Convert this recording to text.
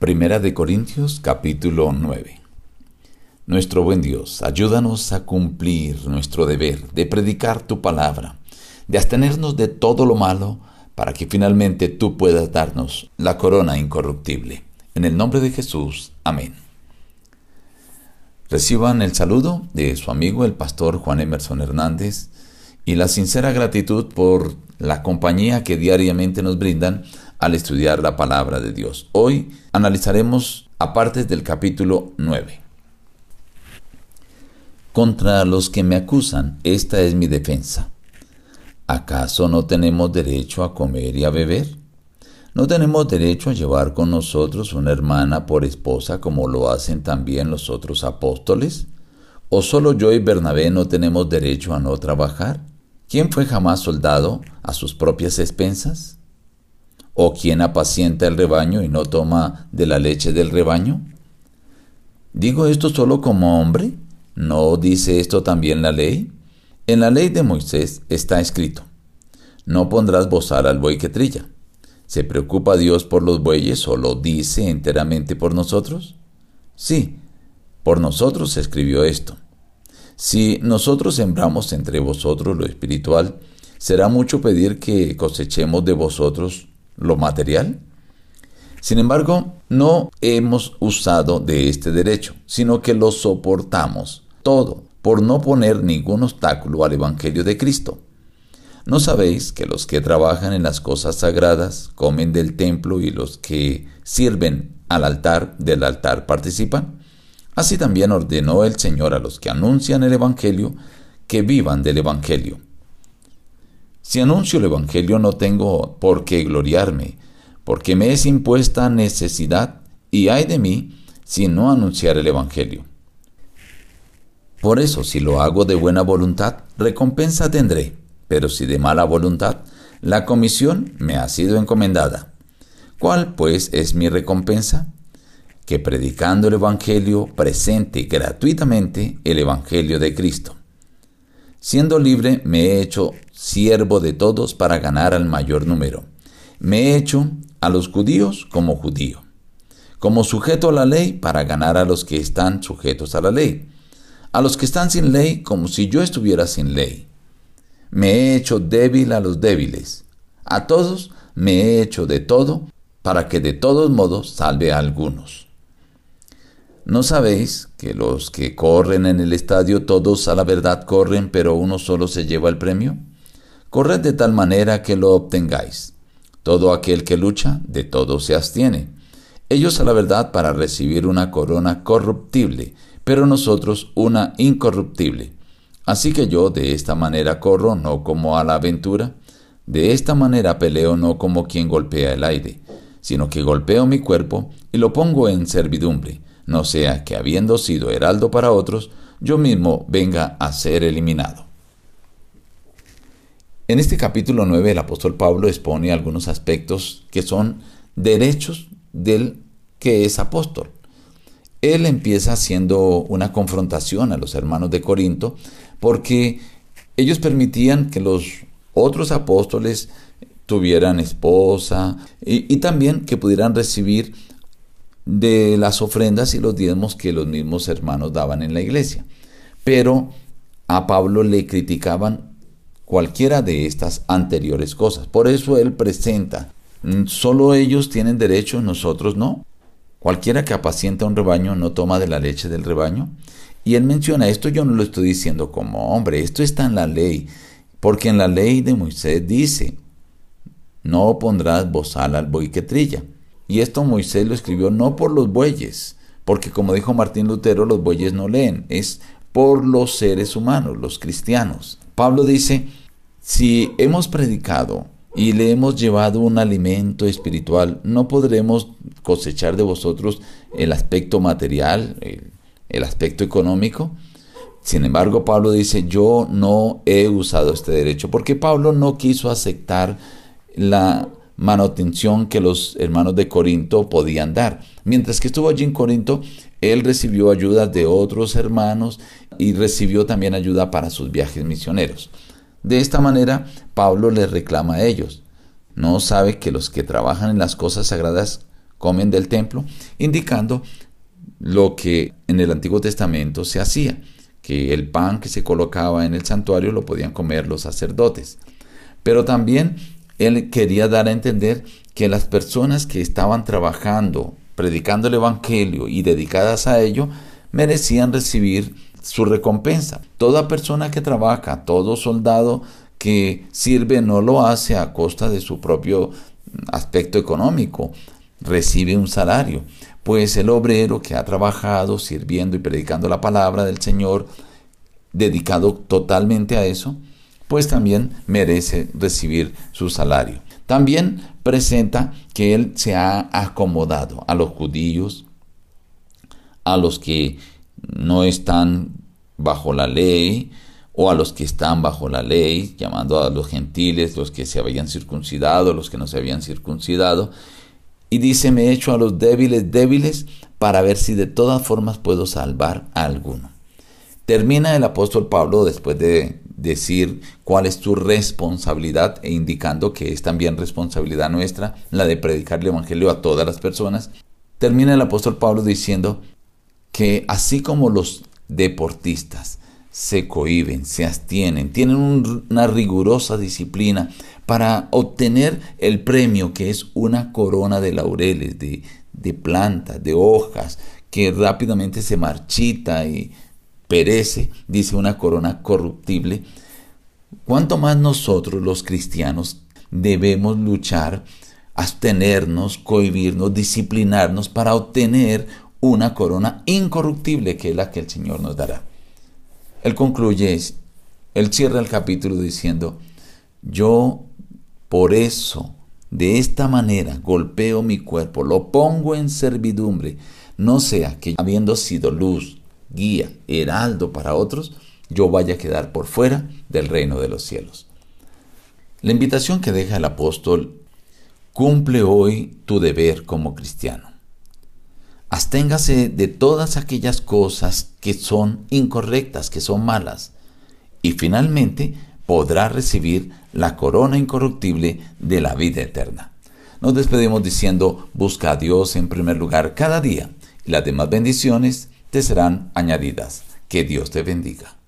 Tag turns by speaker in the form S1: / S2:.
S1: Primera de Corintios capítulo 9. Nuestro buen Dios, ayúdanos a cumplir nuestro deber de predicar tu palabra, de abstenernos de todo lo malo, para que finalmente tú puedas darnos la corona incorruptible. En el nombre de Jesús. Amén. Reciban el saludo de su amigo el pastor Juan Emerson Hernández y la sincera gratitud por la compañía que diariamente nos brindan al estudiar la palabra de Dios. Hoy analizaremos aparte del capítulo 9. Contra los que me acusan, esta es mi defensa. ¿Acaso no tenemos derecho a comer y a beber? ¿No tenemos derecho a llevar con nosotros una hermana por esposa como lo hacen también los otros apóstoles? ¿O solo yo y Bernabé no tenemos derecho a no trabajar? ¿Quién fue jamás soldado a sus propias expensas? ¿O quién apacienta el rebaño y no toma de la leche del rebaño? ¿Digo esto solo como hombre? ¿No dice esto también la ley? En la ley de Moisés está escrito, no pondrás bozal al buey que trilla. ¿Se preocupa Dios por los bueyes o lo dice enteramente por nosotros? Sí, por nosotros se escribió esto. Si nosotros sembramos entre vosotros lo espiritual, ¿será mucho pedir que cosechemos de vosotros lo material? Sin embargo, no hemos usado de este derecho, sino que lo soportamos todo por no poner ningún obstáculo al Evangelio de Cristo. ¿No sabéis que los que trabajan en las cosas sagradas comen del templo y los que sirven al altar del altar participan? Así también ordenó el Señor a los que anuncian el Evangelio que vivan del Evangelio. Si anuncio el Evangelio no tengo por qué gloriarme, porque me es impuesta necesidad, y hay de mí si no anunciar el Evangelio. Por eso, si lo hago de buena voluntad, recompensa tendré, pero si de mala voluntad, la comisión me ha sido encomendada. ¿Cuál, pues, es mi recompensa? Que predicando el Evangelio presente gratuitamente el Evangelio de Cristo. Siendo libre, me he hecho siervo de todos para ganar al mayor número. Me he hecho a los judíos como judío, como sujeto a la ley para ganar a los que están sujetos a la ley, a los que están sin ley como si yo estuviera sin ley. Me he hecho débil a los débiles, a todos me he hecho de todo para que de todos modos salve a algunos. ¿No sabéis que los que corren en el estadio todos a la verdad corren, pero uno solo se lleva el premio? Corred de tal manera que lo obtengáis. Todo aquel que lucha, de todo se abstiene. Ellos a la verdad para recibir una corona corruptible, pero nosotros una incorruptible. Así que yo de esta manera corro, no como a la aventura. De esta manera peleo no como quien golpea el aire, sino que golpeo mi cuerpo y lo pongo en servidumbre no sea que habiendo sido heraldo para otros, yo mismo venga a ser eliminado. En este capítulo 9 el apóstol Pablo expone algunos aspectos que son derechos del que es apóstol. Él empieza haciendo una confrontación a los hermanos de Corinto porque ellos permitían que los otros apóstoles tuvieran esposa y, y también que pudieran recibir de las ofrendas y los diezmos que los mismos hermanos daban en la iglesia. Pero a Pablo le criticaban cualquiera de estas anteriores cosas. Por eso él presenta, mm, solo ellos tienen derecho, nosotros no. Cualquiera que apacienta un rebaño no toma de la leche del rebaño. Y él menciona, esto yo no lo estoy diciendo como hombre, esto está en la ley, porque en la ley de Moisés dice, no pondrás bozal al buey que trilla. Y esto Moisés lo escribió no por los bueyes, porque como dijo Martín Lutero, los bueyes no leen, es por los seres humanos, los cristianos. Pablo dice, si hemos predicado y le hemos llevado un alimento espiritual, no podremos cosechar de vosotros el aspecto material, el, aspecto económico. Sin embargo, Pablo dice, yo no he usado este derecho, porque Pablo no quiso aceptar la manutención que los hermanos de Corinto podían dar. Mientras que estuvo allí en Corinto, él recibió ayuda de otros hermanos y recibió también ayuda para sus viajes misioneros. De esta manera, Pablo les reclama a ellos. ¿No sabe que los que trabajan en las cosas sagradas comen del templo, indicando lo que en el Antiguo Testamento se hacía, que el pan que se colocaba en el santuario lo podían comer los sacerdotes. Pero también él quería dar a entender que las personas que estaban trabajando, predicando el Evangelio y dedicadas a ello, merecían recibir su recompensa. Toda persona que trabaja, todo soldado que sirve no lo hace a costa de su propio aspecto económico, recibe un salario. Pues el obrero que ha trabajado sirviendo y predicando la palabra del Señor, dedicado totalmente a eso, pues también merece recibir su salario. También presenta que él se ha acomodado a los judíos, a los que no están bajo la ley, o a los que están bajo la ley, llamando a los gentiles, los que se habían circuncidado, los que no se habían circuncidado. Y dice, me he hecho a los débiles débiles para ver si de todas formas puedo salvar a alguno. Termina el apóstol Pablo después de decir cuál es tu responsabilidad e indicando que es también responsabilidad nuestra la de predicar el Evangelio a todas las personas. Termina el apóstol Pablo diciendo que así como los deportistas se cohiben, se abstienen, tienen una rigurosa disciplina para obtener el premio que es una corona de laureles, de, de plantas, de hojas, que rápidamente se marchita y perece, dice una corona corruptible. ¿Cuánto más nosotros los cristianos debemos luchar, abstenernos, cohibirnos, disciplinarnos para obtener una corona incorruptible que es la que el Señor nos dará? Él concluye, él cierra el capítulo diciendo, yo por eso, de esta manera, golpeo mi cuerpo, lo pongo en servidumbre, no sea que habiendo sido luz, guía, heraldo para otros, yo vaya a quedar por fuera del reino de los cielos. La invitación que deja el apóstol, cumple hoy tu deber como cristiano. Asténgase de todas aquellas cosas que son incorrectas, que son malas, y finalmente podrá recibir la corona incorruptible de la vida eterna. Nos despedimos diciendo, busca a Dios en primer lugar cada día, y las demás bendiciones te serán añadidas. Que Dios te bendiga.